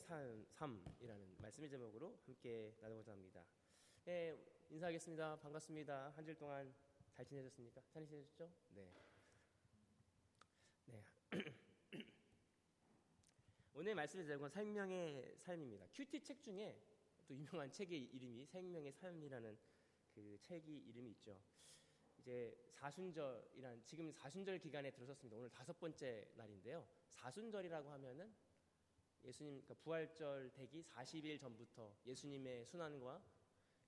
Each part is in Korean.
삶, 삶이라는 말씀의 제목으로 함께 나누고자 합니다. 네, 인사하겠습니다. 반갑습니다. 한 주일 동안 잘 지내셨습니까? 잘 지내셨죠? 네. 네. 오늘 말씀의 제목은 생명의 삶입니다. 큐티 책 중에 또 유명한 책의 이름이 생명의 삶이라는 그 책이 이름이 있죠. 이제 사순절이란 지금 사순절 기간에 들어섰습니다. 오늘 다섯 번째 날인데요. 사순절이라고 하면은 예수님 그러니까 부활절 되기 40일 전부터 예수님의 순환과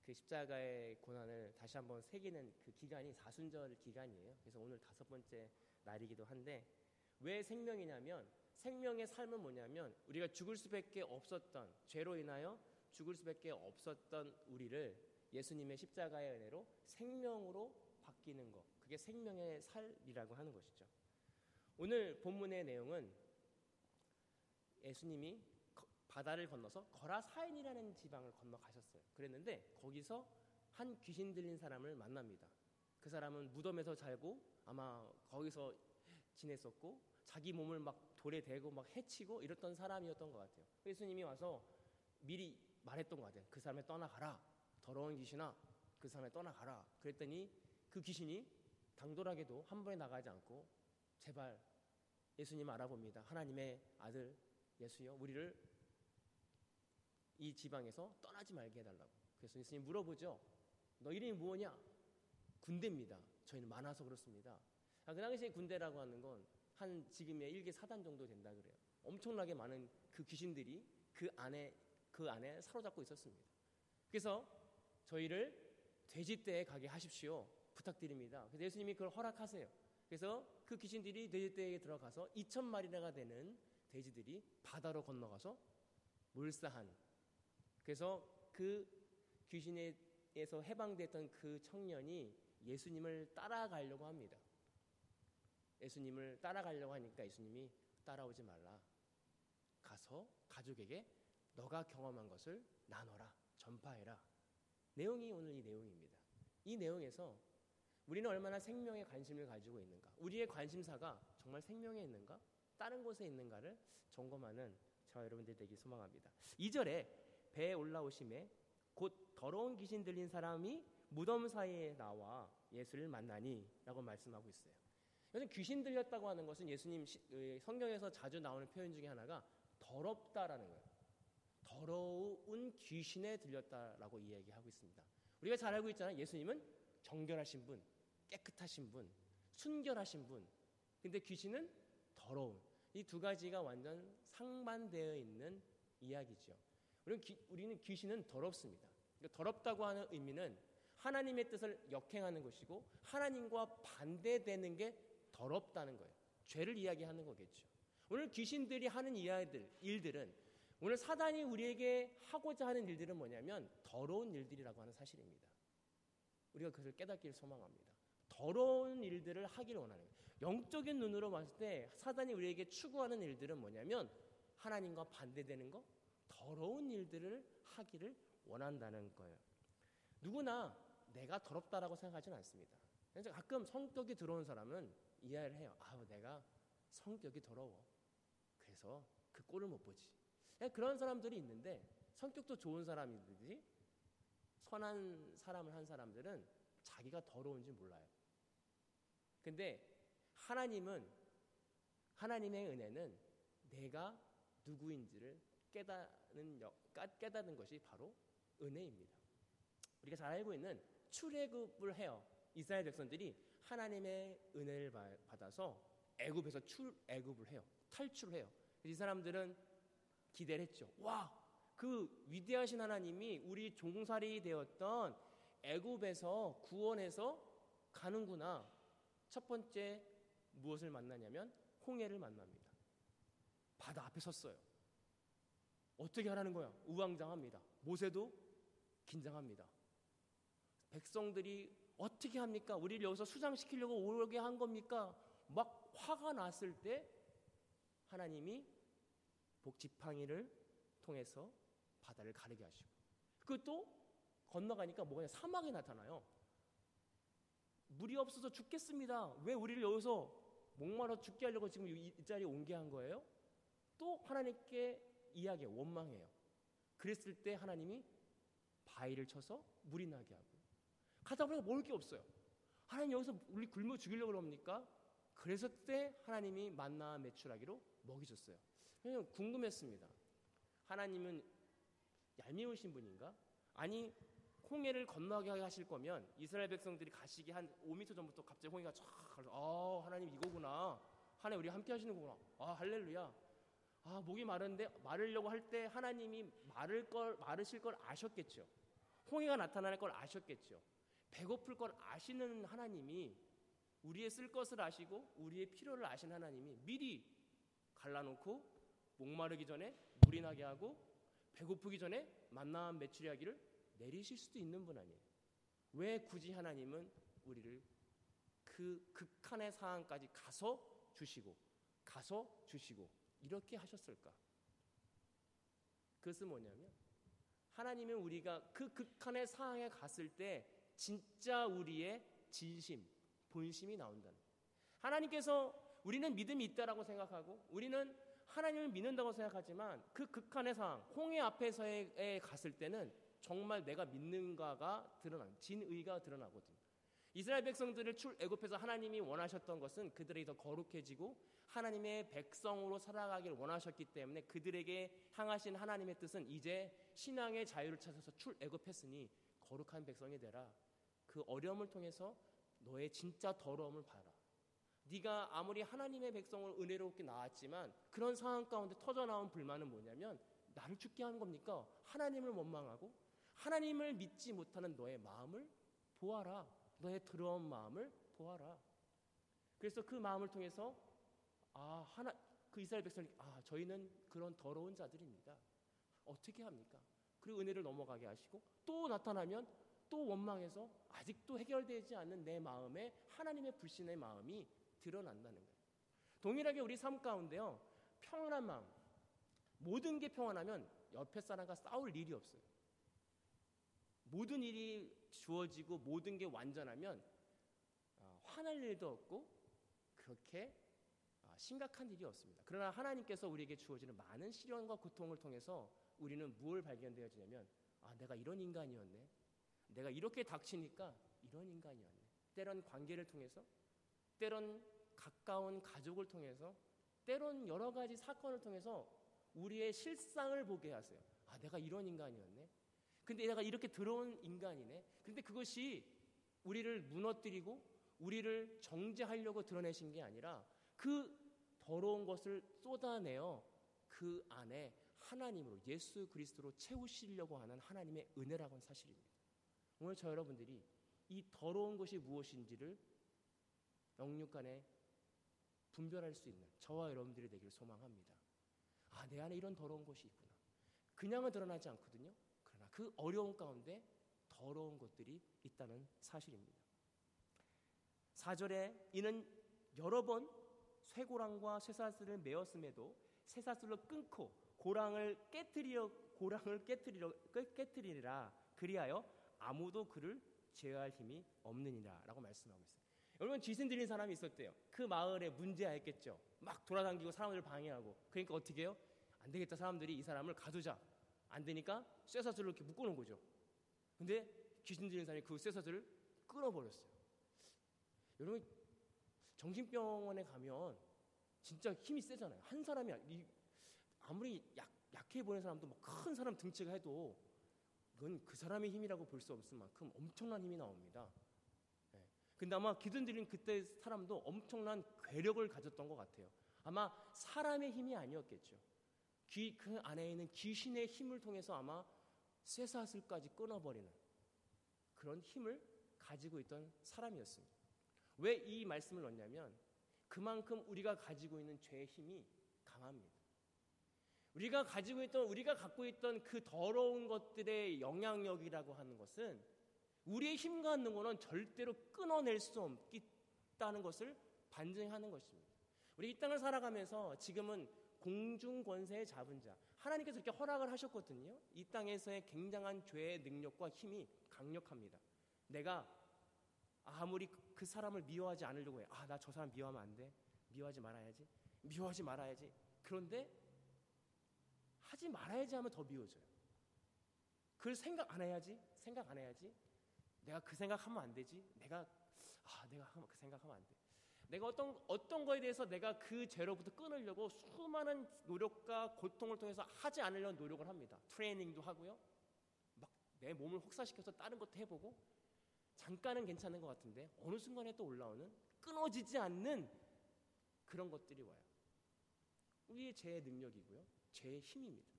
그 십자가의 고난을 다시 한번 새기는 그 기간이 사순절 기간이에요. 그래서 오늘 다섯 번째 날이기도 한데 왜 생명이냐면 생명의 삶은 뭐냐면 우리가 죽을 수밖에 없었던 죄로 인하여 죽을 수밖에 없었던 우리를 예수님의 십자가의 은혜로 생명으로 바뀌는 것. 그게 생명의 삶이라고 하는 것이죠. 오늘 본문의 내용은 예수님이 바다를 건너서 거라사인이라는 지방을 건너가셨어요. 그랬는데 거기서 한 귀신 들린 사람을 만납니다. 그 사람은 무덤에서 살고 아마 거기서 지냈었고 자기 몸을 막 돌에 대고 막 해치고 이랬던 사람이었던 것 같아요. 예수님이 와서 미리 말했던 것 같아요. 그 사람을 떠나가라. 더러운 귀신아, 그 사람을 떠나가라. 그랬더니 그 귀신이 당돌하게도 한 번에 나가지 않고 제발 예수님 알아봅니다. 하나님의 아들 예수여 우리를 이 지방에서 떠나지 말게 해달라고. 그래서 예수님 물어보죠. 너 이름이 무엇냐? 군대입니다. 저희는 많아서 그렇습니다. 아, 그 당시에 군대라고 하는 건 한 지금의 일개 사단 정도 된다 그래요. 엄청나게 많은 그 귀신들이 그 안에 그 안에 사로잡고 있었습니다. 그래서 저희를 돼지떼에 가게 하십시오. 부탁드립니다. 그래서 예수님이 그걸 허락하세요. 그래서 그 귀신들이 돼지떼에 들어가서 2천 마리나 되는 돼지들이 바다로 건너가서 몰사한 그래서 그 귀신에서 해방됐던 그 청년이 예수님을 따라가려고 합니다. 예수님을 따라가려고 하니까 예수님이 따라오지 말라. 가서 가족에게 너가 경험한 것을 나눠라. 전파해라. 내용이 오늘 이 내용입니다. 이 내용에서 우리는 얼마나 생명에 관심을 가지고 있는가? 우리의 관심사가 정말 생명에 있는가? 다른 곳에 있는가를 점검하는 저와 여러분들 되기 소망합니다. 2절에 배에 올라오심에 곧 더러운 귀신 들린 사람이 무덤 사이에 나와 예수를 만나니 라고 말씀하고 있어요. 요즘 귀신 들렸다고 하는 것은 예수님 성경에서 자주 나오는 표현 중에 하나가 더럽다라는 거예요. 더러운 귀신에 들렸다라고 이야기하고 있습니다. 우리가 잘 알고 있잖아요. 예수님은 정결하신 분, 깨끗하신 분, 순결하신 분. 근데 귀신은 더러운. 이두 가지가 완전 상반되어 있는 이야기죠. 우리는, 귀, 우리는 귀신은 더럽습니다. 그러니까 더럽다고 하는 의미는 하나님의 뜻을 역행하는 것이고 하나님과 반대되는 게 더럽다는 거예요. 죄를 이야기하는 거겠죠. 오늘 귀신들이 하는 이야기들, 일들은 오늘 사단이 우리에게 하고자 하는 일들은 뭐냐면 더러운 일들이라고 하는 사실입니다. 우리가 그것을 깨닫기를 소망합니다. 더러운 일들을 하기를 원하는 거예요. 영적인 눈으로 봤을 때 사단이 우리에게 추구하는 일들은 뭐냐면 하나님과 반대되는 거, 더러운 일들을 하기를 원한다는 거예요. 누구나 내가 더럽다라고 생각하지는 않습니다. 그래서 가끔 성격이 들어온 사람은 이해를 해요. 아, 내가 성격이 더러워. 그래서 그 꼴을 못 보지. 그런 사람들이 있는데 성격도 좋은 사람이든지 선한 사람을 한 사람들은 자기가 더러운지 몰라요. 근데 하나님은 하나님의 은혜는 내가 누구인지를 깨닫는 깨닫는 것이 바로 은혜입니다. 우리가 잘 알고 있는 출애굽을 해요. 이스라엘 백성들이 하나님의 은혜를 받아서 애굽에서 출애굽을 해요. 탈출을 해요. 이 사람들은 기대를 했죠. 와, 그 위대하신 하나님이 우리 종살이 되었던 애굽에서 구원해서 가는구나. 첫 번째 무엇을 만나냐면 홍해를 만납니다. 바다 앞에 섰어요. 어떻게 하라는 거야? 우왕장합니다. 모세도 긴장합니다. 백성들이 어떻게 합니까? 우리를 여기서 수장시키려고 오게 한 겁니까? 막 화가 났을 때 하나님이 복지팡이를 통해서 바다를 가르게 하시고 그것도 건너가니까 뭐가 사막이 나타나요. 물이 없어서 죽겠습니다. 왜 우리를 여기서 목마르 죽게 하려고 지금 이 자리에 온 게 한 거예요? 또 하나님께 이야기예요. 원망해요. 그랬을 때 하나님이 바위를 쳐서 물이 나게 하고 가다 보니까 먹을 게 없어요. 하나님 여기서 우리 굶어 죽이려고 그럽니까? 그래서 그때 하나님이 만나 매출하기로 먹이 줬어요. 그냥 궁금했습니다. 하나님은 얄미우신 분인가? 아니 홍해를 건너게 하실 거면 이스라엘 백성들이 가시기 한 5m 전부터 갑자기 홍해가 쫙 가서 아 하나님 이거구나. 하나님 우리 함께 하시는 거구나. 아 할렐루야. 아 목이 마른데 마르려고 할 때 하나님이 마를 걸 마르실 걸 아셨겠죠. 홍해가 나타날 걸 아셨겠죠. 배고플 걸 아시는 하나님이 우리의 쓸 것을 아시고 우리의 필요를 아신 하나님이 미리 갈라놓고 목마르기 전에 물이 나게 하고 배고프기 전에 만나한 메추리하기를 내리실 수도 있는 분 아니에요. 왜 굳이 하나님은 우리를 그 극한의 상황까지 가서 주시고 가서 주시고 이렇게 하셨을까? 그것은 뭐냐면 하나님은 우리가 그 극한의 상황에 갔을 때 진짜 우리의 진심, 본심이 나온다는 하나님께서 우리는 믿음이 있다라고 생각하고 우리는 하나님을 믿는다고 생각하지만 그 극한의 상황, 홍해 앞에서에 갔을 때는 정말 내가 믿는가가 드러나는 진의가 드러나거든. 이스라엘 백성들을 출애굽해서 하나님이 원하셨던 것은 그들이 더 거룩해지고 하나님의 백성으로 살아가길 원하셨기 때문에 그들에게 향하신 하나님의 뜻은 이제 신앙의 자유를 찾아서 출애굽했으니 거룩한 백성이 되라. 그 어려움을 통해서 너의 진짜 더러움을 봐라. 네가 아무리 하나님의 백성을 은혜롭게 나왔지만 그런 상황 가운데 터져 나온 불만은 뭐냐면 나를 죽게 하는 겁니까? 하나님을 원망하고 하나님을 믿지 못하는 너의 마음을 보아라. 너의 더러운 마음을 보아라. 그래서 그 마음을 통해서 아 하나 그 이스라엘 백성이 아 저희는 그런 더러운 자들입니다. 어떻게 합니까? 그리고 은혜를 넘어가게 하시고 또 나타나면 또 원망해서 아직도 해결되지 않는 내 마음에 하나님의 불신의 마음이 드러난다는 거예요. 동일하게 우리 삶 가운데요. 평안한 마음. 모든 게 평안하면 옆에 사람과 싸울 일이 없어요. 모든 일이 주어지고 모든 게 완전하면 어, 화날 일도 없고 그렇게 어, 심각한 일이 없습니다. 그러나 하나님께서 우리에게 주어지는 많은 시련과 고통을 통해서 우리는 무엇을 발견되어지냐면 아 내가 이런 인간이었네. 내가 이렇게 닥치니까 이런 인간이었네. 때론 관계를 통해서 때론 가까운 가족을 통해서 때론 여러 가지 사건을 통해서 우리의 실상을 보게 하세요. 아, 내가 이런 인간이었네. 근데 내가 이렇게 더러운 인간이네. 근데 그것이 우리를 무너뜨리고 우리를 정죄하려고 드러내신 게 아니라 그 더러운 것을 쏟아내어 그 안에 하나님으로 예수 그리스도로 채우시려고 하는 하나님의 은혜라고는 사실입니다. 오늘 저 여러분들이 이 더러운 것이 무엇인지를 영육간에 분별할 수 있는 저와 여러분들이 되기를 소망합니다. 아, 내 안에 이런 더러운 것이 있구나. 그냥은 드러나지 않거든요. 그 어려운 가운데 더러운 것들이 있다는 사실입니다. 4절에 이는 여러 번 쇠고랑과 쇠사슬을 메었음에도 쇠사슬로 끊고 고랑을 깨뜨리려 고랑을 깨뜨리려 깨뜨리라 그리하여 아무도 그를 제어할 힘이 없느니라라고 말씀하고 있어요. 여러분 귀신 들린 사람이 있었대요. 그 마을에 문제였겠죠. 막 돌아다니고 사람들을 방해하고. 그러니까 어떻게 해요? 안 되겠다. 사람들이 이 사람을 가두자. 안 되니까 쇠사슬로 이렇게 묶어놓은 거죠. 근데 귀신 들린 사람이 그 쇠사슬을 끊어버렸어요. 여러분 정신병원에 가면 진짜 힘이 세잖아요. 한 사람이 아무리 약, 약해 보이는 사람도 뭐 큰 사람 등치가 해도 이건 그 사람의 힘이라고 볼 수 없을 만큼 엄청난 힘이 나옵니다. 근데 아마 기든 들린 그때 사람도 엄청난 괴력을 가졌던 것 같아요. 아마 사람의 힘이 아니었겠죠. 귀, 그 안에 있는 귀신의 힘을 통해서 아마 쇠사슬까지 끊어버리는 그런 힘을 가지고 있던 사람이었습니다. 왜 이 말씀을 넣냐면 그만큼 우리가 가지고 있는 죄의 힘이 강합니다. 우리가 가지고 있던, 우리가 갖고 있던 그 더러운 것들의 영향력이라고 하는 것은 우리의 힘 갖는 것은 절대로 끊어낼 수 없다는 것을 반증하는 것입니다. 우리 이 땅을 살아가면서 지금은 공중 권세의 잡은 자 하나님께서 이렇게 허락을 하셨거든요. 이 땅에서의 굉장한 죄의 능력과 힘이 강력합니다. 내가 아무리 그 사람을 미워하지 않으려고 해. 아, 나 저 사람 미워하면 안 돼. 미워하지 말아야지. 미워하지 말아야지. 그런데 하지 말아야지 하면 더 미워져요. 그걸 생각 안 해야지, 생각 안 해야지. 내가 그 생각하면 안 되지. 내가 아, 내가 그 생각하면 안 돼. 내가 어떤 어떤 거에 대해서 내가 그 죄로부터 끊으려고 수많은 노력과 고통을 통해서 하지 않으려는 노력을 합니다. 트레이닝도 하고요. 막 내 몸을 혹사시켜서 다른 것도 해보고 잠깐은 괜찮은 것 같은데 어느 순간에 또 올라오는 끊어지지 않는 그런 것들이 와요. 우리의 죄의 능력이고요. 죄의 힘입니다.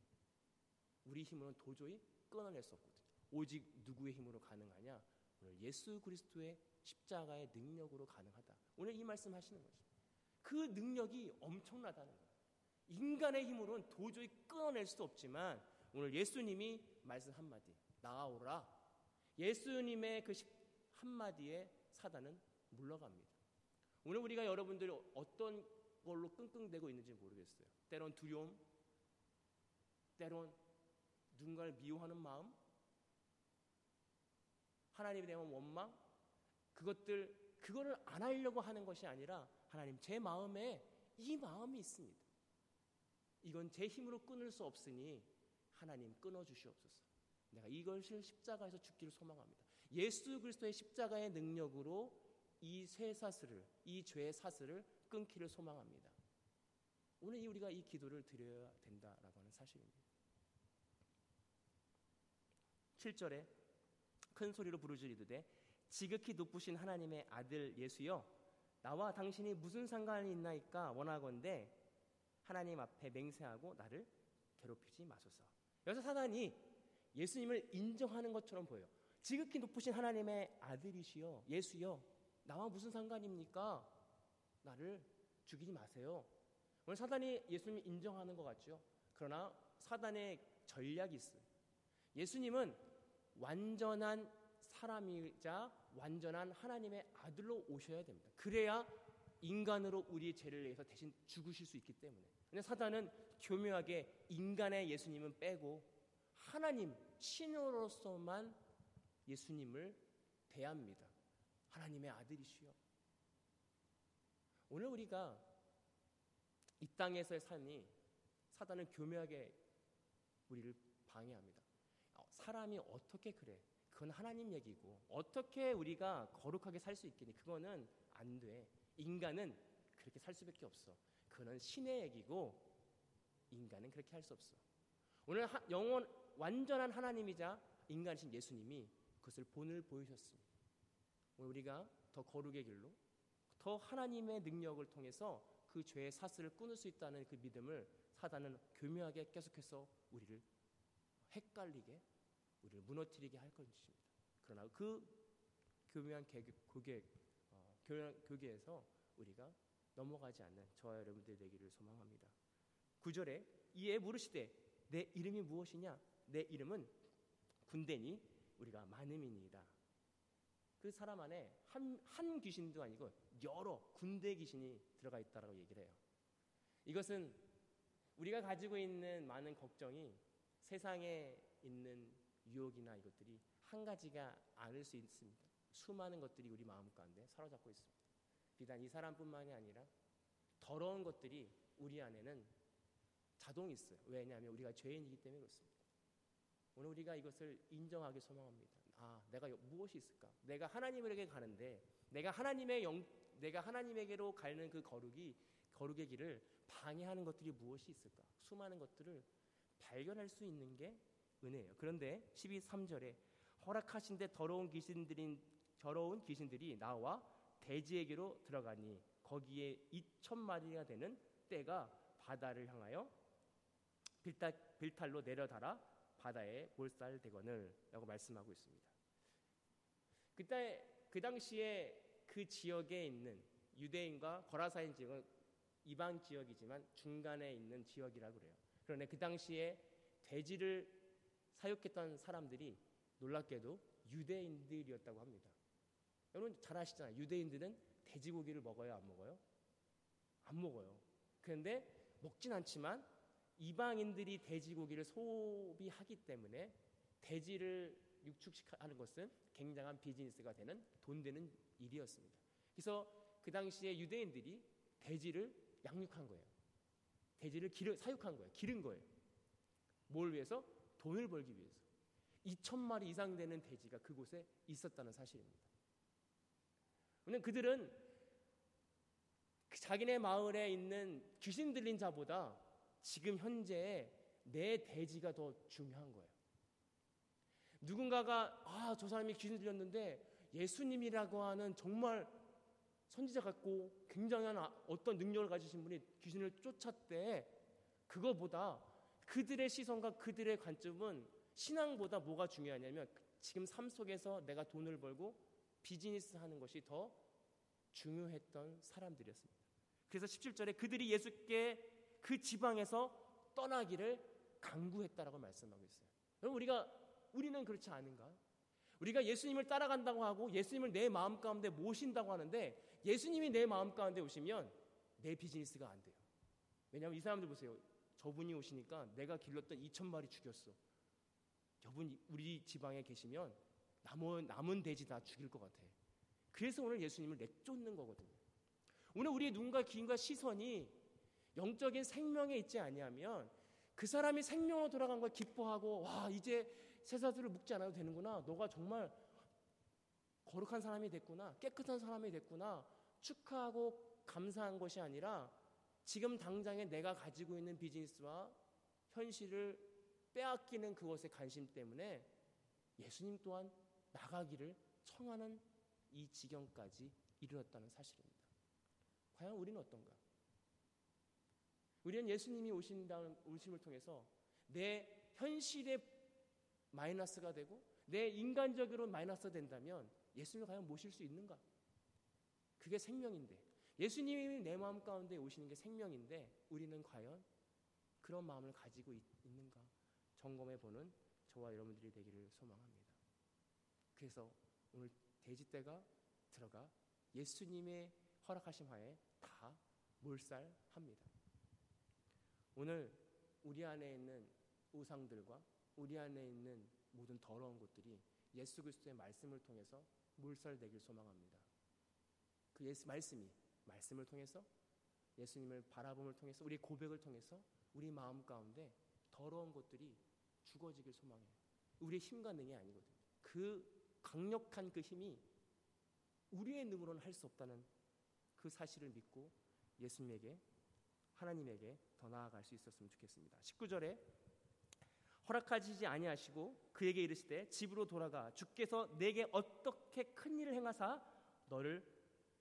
우리 힘으로는 도저히 끊어낼 수 없거든요. 오직 누구의 힘으로 가능하냐? 오늘 예수 그리스도의 십자가의 능력으로 가능하다. 오늘 이 말씀 하시는 거죠. 그 능력이 엄청나다는 거예요. 인간의 힘으로는 도저히 끊어낼 수 없지만 오늘 예수님이 말씀 한마디 나아오라. 예수님의 그 한마디에 사단은 물러갑니다. 오늘 우리가 여러분들이 어떤 걸로 끙끙대고 있는지 모르겠어요. 때론 두려움, 때론 누군가를 미워하는 마음, 하나님에 대한 원망, 그것들 그거를 안 하려고 하는 것이 아니라 하나님 제 마음에 이 마음이 있습니다. 이건 제 힘으로 끊을 수 없으니 하나님 끊어 주시옵소서. 내가 이것을 십자가에서 죽기를 소망합니다. 예수 그리스도의 십자가의 능력으로 이 쇠사슬을 이 죄의 사슬을 끊기를 소망합니다. 오늘 우리가 이 기도를 드려야 된다라고 하는 사실입니다. 7절에 큰 소리로 부르짖으되 지극히 높으신 하나님의 아들 예수여 나와 당신이 무슨 상관이 있나이까 원하건대 하나님 앞에 맹세하고 나를 괴롭히지 마소서. 여기서 사단이 예수님을 인정하는 것처럼 보여요. 지극히 높으신 하나님의 아들이시여 예수여 나와 무슨 상관입니까? 나를 죽이지 마세요. 오늘 사단이 예수님 인정하는 것 같죠. 그러나 사단의 전략이 있어요. 예수님은 완전한 사람이자 완전한 하나님의 아들로 오셔야 됩니다. 그래야 인간으로 우리의 죄를 위해서 대신 죽으실 수 있기 때문에. 근데 사단은 교묘하게 인간의 예수님은 빼고 하나님 신으로서만 예수님을 대합니다. 하나님의 아들이시여. 오늘 우리가 이 땅에서의 삶이 사단은 교묘하게 우리를 방해합니다. 어, 사람이 어떻게 그래? 그건 하나님 얘기고 어떻게 우리가 거룩하게 살 수 있겠니? 그거는 안 돼. 인간은 그렇게 살 수밖에 없어. 그거는 신의 얘기고 인간은 그렇게 할 수 없어. 오늘 하, 영원 완전한 하나님이자 인간이신 예수님이 그것을 본을 보이셨습니다. 오늘 우리가 더 거룩의 길로 더 하나님의 능력을 통해서 그 죄의 사슬을 끊을 수 있다는 그 믿음을 사단은 교묘하게 계속해서 우리를 헷갈리게 우리를 무너뜨리게 할 것입니다. 그러나 그 교묘한 교계, 어, 교계에서 우리가 넘어가지 않는 저와 여러분들 되기를 소망합니다. 9절에 이에 물으시되 내 이름이 무엇이냐? 내 이름은 군대니 우리가 많음이니이다. 그 사람 안에 한, 한 귀신도 아니고 여러 군대 귀신이 들어가 있다라고 얘기를 해요. 이것은 우리가 가지고 있는 많은 걱정이 세상에 있는 유혹이나 이것들이 한 가지가 아닐 수 있습니다. 수많은 것들이 우리 마음 가운데 사로잡고 있습니다. 비단 이 사람뿐만이 아니라 더러운 것들이 우리 안에는 자동 있어요. 왜냐하면 우리가 죄인이기 때문에 그렇습니다. 오늘 우리가 이것을 인정하기 소망합니다. 아, 내가 무엇이 있을까? 내가 하나님에게 가는데 내가 하나님의 영, 내가 하나님에게로 가는 그 거룩이 거룩의 길을 방해하는 것들이 무엇이 있을까? 수많은 것들을 발견할 수 있는 게 은혜예요. 그런데 12, 3절에 허락하신 데 더러운 귀신들인 더러운 귀신들이 나와 대지에게로 들어가니 거기에 2천 마리가 되는 때가 바다를 향하여 빌탈, 빌탈 로 내려달아 바다에 몰살되거늘 라고 말씀하고 있습니다. 그때 그 당시에 그 지역에 있는 유대인과 거라사인 지역은 이방 지역이지만 중간에 있는 지역이라고 그래요. 그런데 그 당시에 돼지를 사육했던 사람들이 놀랍게도 유대인들이었다고 합니다. 여러분 잘 아시잖아요. 유대인들은 돼지고기를 먹어요, 안 먹어요? 안 먹어요. 그런데 먹진 않지만 이방인들이 돼지고기를 소비하기 때문에 돼지를 육축하는 것은 굉장한 비즈니스가 되는 돈 되는 일이었습니다. 그래서 그 당시에 유대인들이 돼지를 양육한 거예요. 돼지를 기르, 사육한 거예요. 기른 거예요. 뭘 위해서? 돈을 벌기 위해서. 2천 마리 이상 되는 돼지가 그곳에 있었다는 사실입니다. 왜냐면 그들은 그 자기네 마을에 있는 귀신 들린 자보다 지금 현재 내 돼지가 더 중요한 거예요. 누군가가 아, 저 사람이 귀신 들렸는데 예수님이라고 하는 정말 선지자 같고 굉장한 아, 어떤 능력을 가지신 분이 귀신을 쫓았대. 그거보다 그들의 시선과 그들의 관점은 신앙보다 뭐가 중요하냐면 지금 삶 속에서 내가 돈을 벌고 비즈니스 하는 것이 더 중요했던 사람들이었습니다. 그래서 17절에 그들이 예수께 그 지방에서 떠나기를 강구했다라고 말씀하고 있어요. 여러분 우리가 우리는 그렇지 않은가? 우리가 예수님을 따라간다고 하고 예수님을 내 마음 가운데 모신다고 하는데 예수님이 내 마음 가운데 오시면 내 비즈니스가 안 돼요. 왜냐하면 이 사람들 보세요. 저분이 오시니까 내가 길렀던 2천 마리 죽였어. 저분 우리 지방에 계시면 남은 남은 돼지 다 죽일 것 같아. 그래서 오늘 예수님을 내쫓는 거거든요. 오늘 우리의 눈과 귀인과 시선이 영적인 생명에 있지 아니하면 그 사람이 생명으로 돌아간 걸 기뻐하고 와 이제 쇠사슬을 묶지 않아도 되는구나. 너가 정말 거룩한 사람이 됐구나. 깨끗한 사람이 됐구나. 축하하고 감사한 것이 아니라 지금 당장에 내가 가지고 있는 비즈니스와 현실을 빼앗기는 그것의 관심 때문에 예수님 또한 나가기를 청하는 이 지경까지 이르렀다는 사실입니다. 과연 우리는 어떤가? 우리는 예수님이 오신다는 오심을 통해서 내 현실에 마이너스가 되고 내 인간적으로 마이너스가 된다면 예수님을 과연 모실 수 있는가? 그게 생명인데 예수님이 내 마음 가운데 오시는 게 생명인데 우리는 과연 그런 마음을 가지고 있, 는가 점검해 보는 저와 여러분들이 되기를 소망합니다. 그래서 오늘 돼지떼가 들어가 예수님의 허락하심 하에 다 몰살합니다. 오늘 우리 안에 있는 우상들과 우리 안에 있는 모든 더러운 것들이 예수 그리스도의 말씀을 통해서 몰살되길 소망합니다. 그 예수 말씀이 말씀을 통해서 예수님을 바라봄을 통해서 우리 고백을 통해서 우리 마음 가운데 더러운 것들이 죽어지길 소망해요. 우리의 힘과 능이 아니거든요. 그 강력한 그 힘이 우리의 능으로는 할 수 없다는 그 사실을 믿고 예수님에게 하나님에게 더 나아갈 수 있었으면 좋겠습니다. 19절에 허락하시지 아니하시고 그에게 이르시되 집으로 돌아가 주께서 내게 어떻게 큰 일을 행하사 너를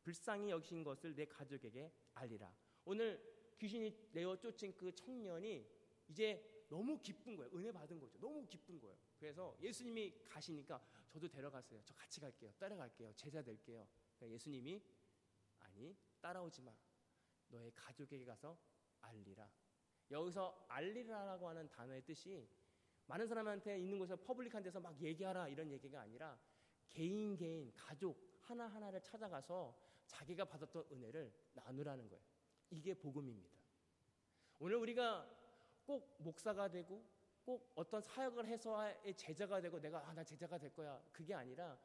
불쌍히 여기신 것을 내 가족에게 알리라. 오늘 귀신이 내어 쫓은 그 청년이 이제 너무 기쁜 거예요. 은혜 받은 거죠. 너무 기쁜 거예요. 그래서 예수님이 가시니까 저도 데려가세요. 저 같이 갈게요. 따라갈게요. 제자 될게요. 그러니까 예수님이 아니 따라오지 마. 너의 가족에게 가서 알리라. 여기서 알리라라고 하는 단어의 뜻이 많은 사람한테 있는 곳에서 퍼블릭한 데서 막 얘기하라 이런 얘기가 아니라 개인 개인 가족 하나 하나를 찾아가서 자기가 받았던 은혜를 나누라는 거예요. 이게 복음입니다. 오늘 우리가 꼭 목사가 되고 꼭 어떤 사역을 해서의 제자가 되고 내가 아, 나 제자가 될 거야. 그게 아니라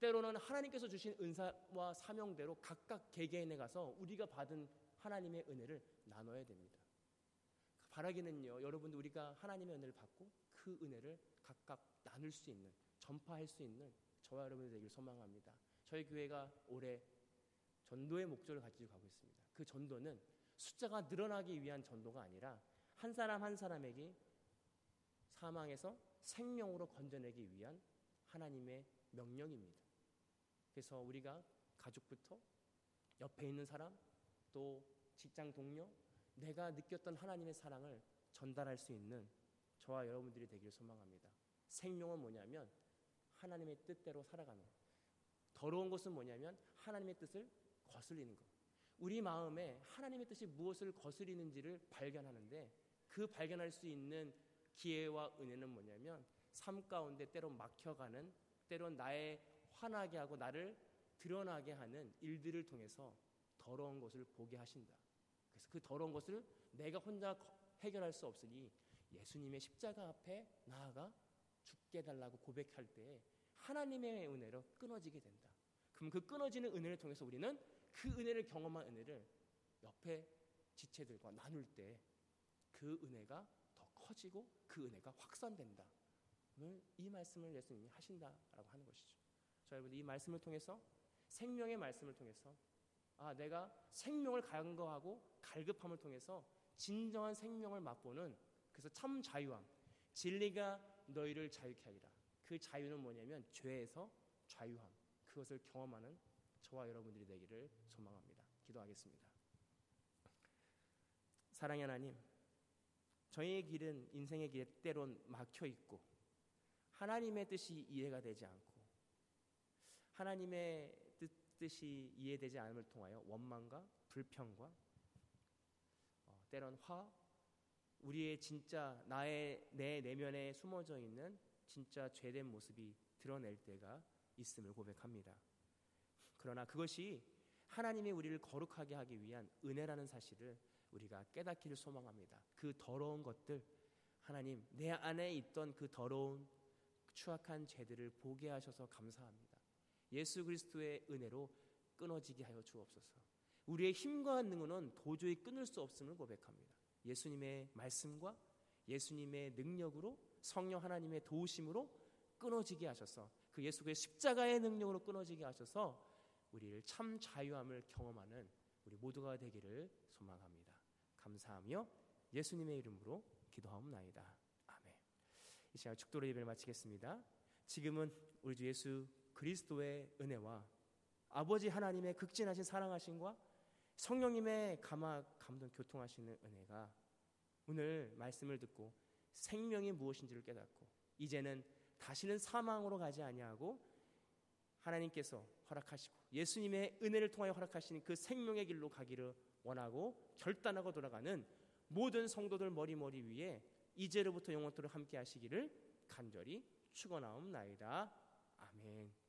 때로는 하나님께서 주신 은사와 사명대로 각각 개개인에 가서 우리가 받은 하나님의 은혜를 나눠야 됩니다. 바라기는요, 여러분들 우리가 하나님의 은혜를 받고 그 은혜를 각각 나눌 수 있는, 전파할 수 있는 저와 여러분들 되길 소망합니다. 저희 교회가 올해 전도의 목적을 가지고 가고 있습니다. 그 전도는 숫자가 늘어나기 위한 전도가 아니라 한 사람 한 사람에게 사망에서 생명으로 건져내기 위한 하나님의 명령입니다. 그래서 우리가 가족부터 옆에 있는 사람 또 직장 동료 내가 느꼈던 하나님의 사랑을 전달할 수 있는 저와 여러분들이 되기를 소망합니다. 생명은 뭐냐면 하나님의 뜻대로 살아가는 더러운 것은 뭐냐면 하나님의 뜻을 거슬리는 것. 우리 마음에 하나님의 뜻이 무엇을 거스리는지를 발견하는데 그 발견할 수 있는 기회와 은혜는 뭐냐면 삶 가운데 때로 막혀가는 때론 나의 화나게 하고 나를 드러나게 하는 일들을 통해서 더러운 것을 보게 하신다. 그래서 그 더러운 것을 내가 혼자 해결할 수 없으니 예수님의 십자가 앞에 나아가 죽게 달라고 고백할 때 하나님의 은혜로 끊어지게 된다. 그럼 그 끊어지는 은혜를 통해서 우리는 그 은혜를 경험한 은혜를 옆에 지체들과 나눌 때 그 은혜가 더 커지고 그 은혜가 확산된다. 이 말씀을 예수님이 하신다라고 하는 것이죠. 자, 여러분 이 말씀을 통해서 생명의 말씀을 통해서 아, 내가 생명을 간거하고 갈급함을 통해서 진정한 생명을 맛보는 그래서 참 자유함. 진리가 너희를 자유케 하리라. 그 자유는 뭐냐면 죄에서 자유함. 그것을 경험하는 저와 여러분들이 되기를 소망합니다. 기도하겠습니다. 사랑의 하나님, 저희의 길은 인생의 길에 때론 막혀 있고 하나님의 뜻이 이해가 되지 않고 하나님의 뜻이 이해되지 않음을 통하여 원망과 불평과 어, 때론 화 우리의 진짜 나의 내 내면에 숨어져 있는 진짜 죄된 모습이 드러낼 때가 있음을 고백합니다. 그러나 그것이 하나님이 우리를 거룩하게 하기 위한 은혜라는 사실을 우리가 깨닫기를 소망합니다. 그 더러운 것들 하나님 내 안에 있던 그 더러운 추악한 죄들을 보게 하셔서 감사합니다. 예수 그리스도의 은혜로 끊어지게 하여 주옵소서. 우리의 힘과 능력은 도저히 끊을 수 없음을 고백합니다. 예수님의 말씀과 예수님의 능력으로 성령 하나님의 도우심으로 끊어지게 하셔서 그 예수의 십자가의 능력으로 끊어지게 하셔서 우리를 참 자유함을 경험하는 우리 모두가 되기를 소망합니다. 감사하며 예수님의 이름으로 기도하옵나이다. 아멘. 이 시간 축도로 예배를 마치겠습니다. 지금은 우리 주 예수 그리스도의 은혜와 아버지 하나님의 극진하신 사랑하심과 성령님의 감화 감동 교통하시는 은혜가 오늘 말씀을 듣고 생명이 무엇인지를 깨닫고 이제는 다시는 사망으로 가지 아니하고 하나님께서 허락하시고 예수님의 은혜를 통하여 허락하시는 그 생명의 길로 가기를 원하고 결단하고 돌아가는 모든 성도들 머리머리 위에 이제로부터 영원토록 함께 하시기를 간절히 축원하옵나이다. 아멘.